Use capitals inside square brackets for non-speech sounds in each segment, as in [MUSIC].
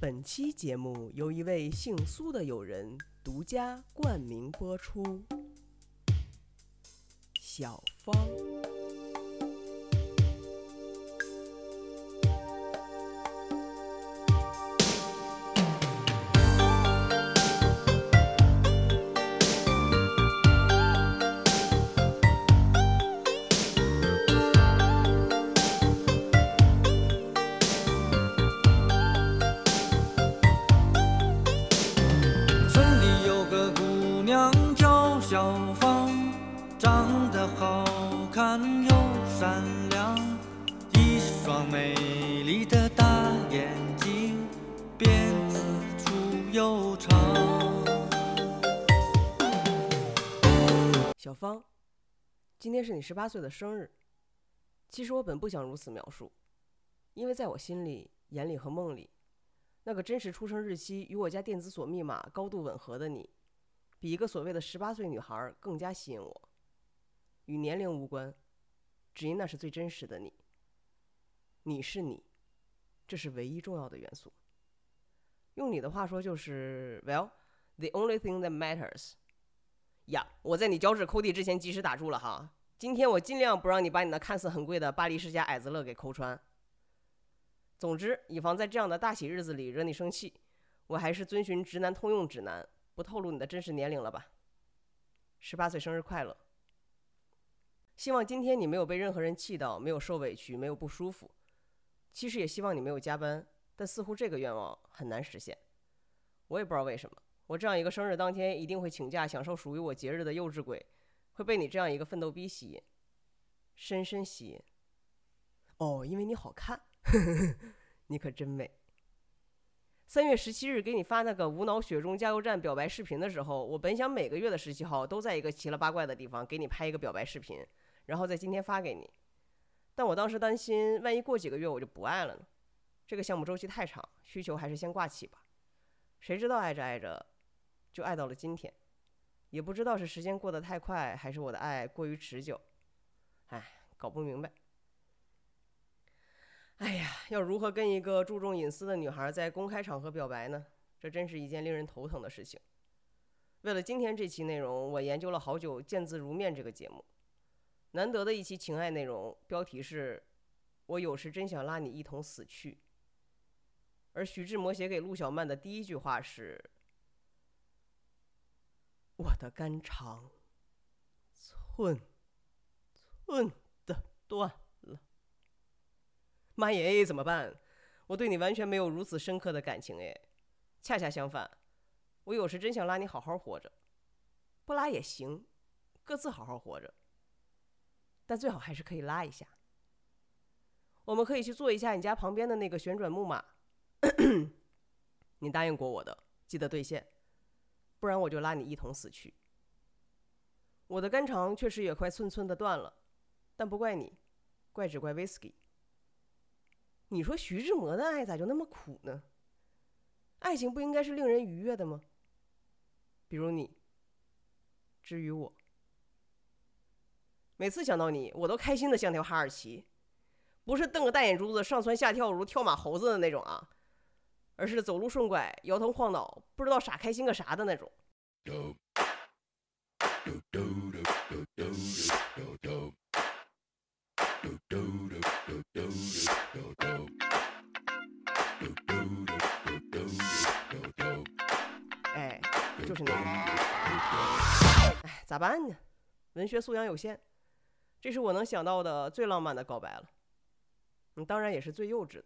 本期节目由一位姓苏的友人独家冠名播出。小芳，叫小芳，长得好看又善良，一双美丽的大眼睛，辫子粗又长。小芳，今天是你十八岁的生日。其实我本不想如此描述，因为在我心里、眼里和梦里，那个真实出生日期与我家电子锁密码高度吻合的你，比一个所谓的十八岁女孩更加吸引我。与年龄无关，只因那是最真实的你。你是你，这是唯一重要的元素。用你的话说就是，Well，the only thing that matters。呀，我在你脚趾抠地之前及时打住了哈。今天我尽量不让你把你那看似很贵的巴黎世家矮子乐给抠穿。总之，以防在这样的大喜日子里惹你生气，我还是遵循直男通用指南，不透露你的真实年龄了吧。十八岁生日快乐！希望今天你没有被任何人气到，没有受委屈，没有不舒服。其实也希望你没有加班，但似乎这个愿望很难实现。我也不知道为什么，我这样一个生日当天一定会请假享受属于我节日的幼稚鬼，会被你这样一个奋斗逼吸引，深深吸引。哦，因为你好看，[LAUGHS] 你可真美。三月十七日给你发那个无脑雪中加油站表白视频的时候，我本想每个月的十七号都在一个奇了八怪的地方给你拍一个表白视频，然后在今天发给你。但我当时担心，万一过几个月我就不爱了呢？这个项目周期太长，需求还是先挂起吧。谁知道爱着爱着，就爱到了今天，也不知道是时间过得太快，还是我的爱过于持久。哎，搞不明白。哎呀，要如何跟一个注重隐私的女孩在公开场合表白呢？这真是一件令人头疼的事情。为了今天这期内容，我研究了好久《见字如面》这个节目，难得的一期情爱内容，标题是“我有时真想拉你一同死去”。而徐志摩写给陆小曼的第一句话是：“我的肝肠寸寸的断。”妈耶，怎么办？我对你完全没有如此深刻的感情哎，恰恰相反，我有时真想拉你好好活着，不拉也行，各自好好活着，但最好还是可以拉一下。我们可以去坐一下你家旁边的那个旋转木马。[COUGHS] 你答应过我的，记得兑现，不然我就拉你一同死去。我的肝肠确实也快寸寸的断了，但不怪你，怪只怪 whisky。你说徐志摩的爱咋就那么苦呢？爱情不应该是令人愉悦的吗？比如你，至于我，每次想到你，我都开心的像条哈士奇，不是瞪个大眼珠子上蹿下跳如跳马猴子的那种啊。而是走路顺拐、摇头晃脑、不知道傻开心个啥的那种。就是那个。哎，咋办呢？文学素养有限，这是我能想到的最浪漫的告白了。嗯，当然也是最幼稚的。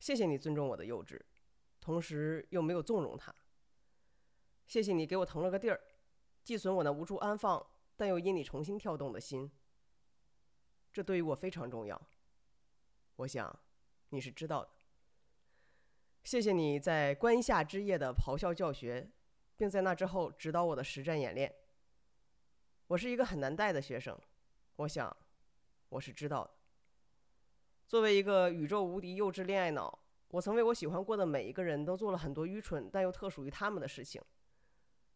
谢谢你尊重我的幼稚，同时又没有纵容他。谢谢你给我腾了个地儿，寄存我那无处安放但又因你重新跳动的心。这对于我非常重要，我想你是知道的。谢谢你在关夏之夜的咆哮教学，并在那之后指导我的实战演练。我是一个很难带的学生，我想我是知道的。作为一个宇宙无敌幼稚恋爱脑，我曾为我喜欢过的每一个人都做了很多愚蠢但又特属于他们的事情。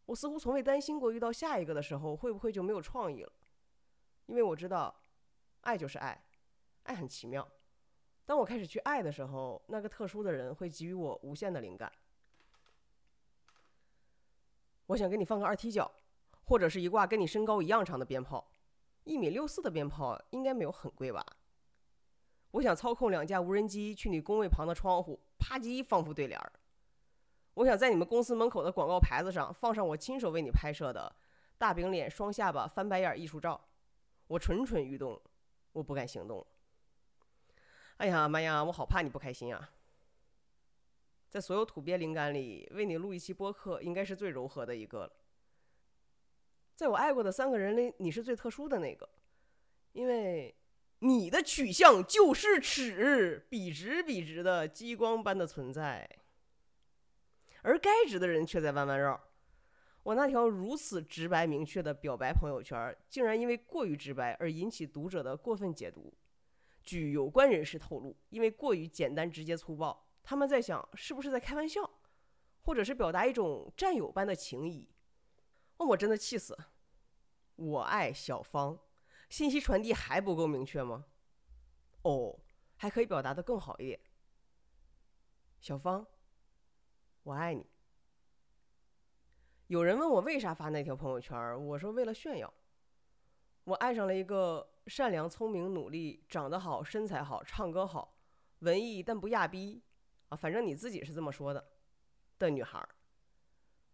我似乎从未担心过遇到下一个的时候会不会就没有创意了，因为我知道，爱就是爱，爱很奇妙，当我开始去爱的时候，那个特殊的人会给予我无限的灵感。我想给你放个二踢脚，或者是一挂跟你身高一样长的鞭炮。一米六四的鞭炮应该没有很贵吧？我想操控两架无人机去你工位旁的窗户，啪叽放副对联儿。我想在你们公司门口的广告牌子上放上我亲手为你拍摄的大饼脸、双下巴、翻白眼艺术照。我蠢蠢欲动，我不敢行动。哎呀妈呀，我好怕你不开心啊！在所有土鳖灵感里，为你录一期播客应该是最柔和的一个了。在我爱过的三个人里，你是最特殊的那个，因为你的取向就是尺，笔直笔直的激光般的存在，而该直的人却在弯弯绕。我那条如此直白明确的表白朋友圈，竟然因为过于直白而引起读者的过分解读。据有关人士透露，因为过于简单、直接、粗暴，他们在想是不是在开玩笑，或者是表达一种战友般的情谊。哦，我真的气死！我爱小芳，信息传递还不够明确吗？哦，还可以表达的更好一点。小芳，我爱你。有人问我为啥发那条朋友圈，我说为了炫耀。我爱上了一个。善良、聪明、努力，长得好，身材好，唱歌好，文艺但不亚逼啊！反正你自己是这么说的的女孩儿，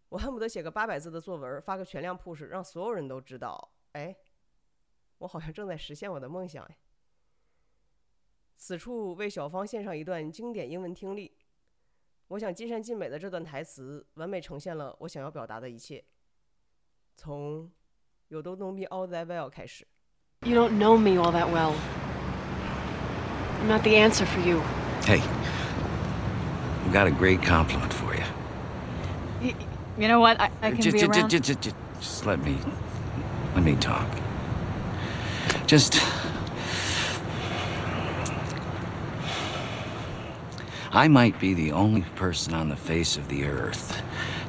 我恨不得写个八百字的作文，发个全量 push，让所有人都知道。哎，我好像正在实现我的梦想哎！此处为小芳献上一段经典英文听力，我想尽善尽美的这段台词，完美呈现了我想要表达的一切。从 “You don't know me all that well” 开始。You don't know me all that well. I'm not the answer for you. Hey, I've got a great compliment for you. Y- You know what? I, I can just, be just, around. just, just, just, just let me, let me talk. Just. I might be the only person on the face of the earth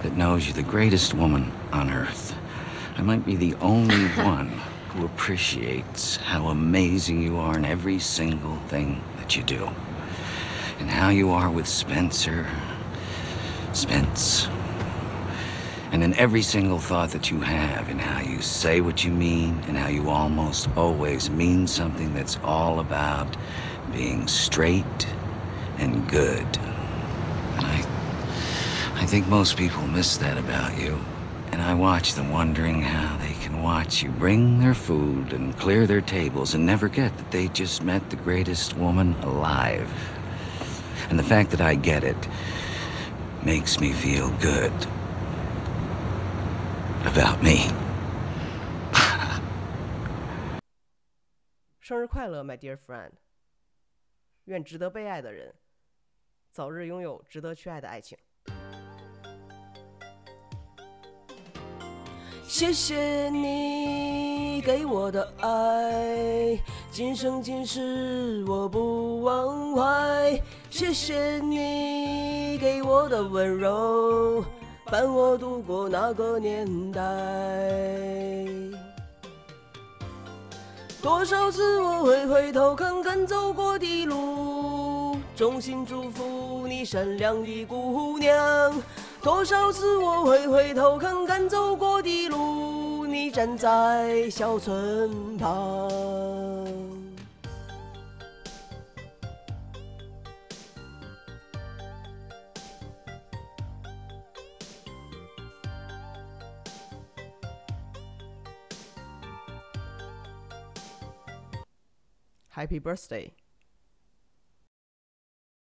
that knows you're the greatest woman on earth. I might be the only one who appreciates how amazing you are in every single thing that you do. And how you are with Spencer. Spence. And in every single thought that you have, and how you say what you mean, and how you almost always mean something that's all about being straight and good. And I I think most people miss that about you. And I watch them wondering how they can watch you bring their food and clear their tables and never get that they just met the greatest woman alive. And the fact that I get it makes me feel good about me. [LAUGHS] 生日快乐，my dear friend！愿值得被爱的人早日拥有值得去爱的爱情。 谢谢你给我的爱，今生今世我不忘怀。谢谢你给我的温柔，伴我度过那个年代。多少次我会回头看看走过的路，衷心祝福你善良的姑娘。多少次我会回头看看走过的路，你站在小村旁。Happy birthday！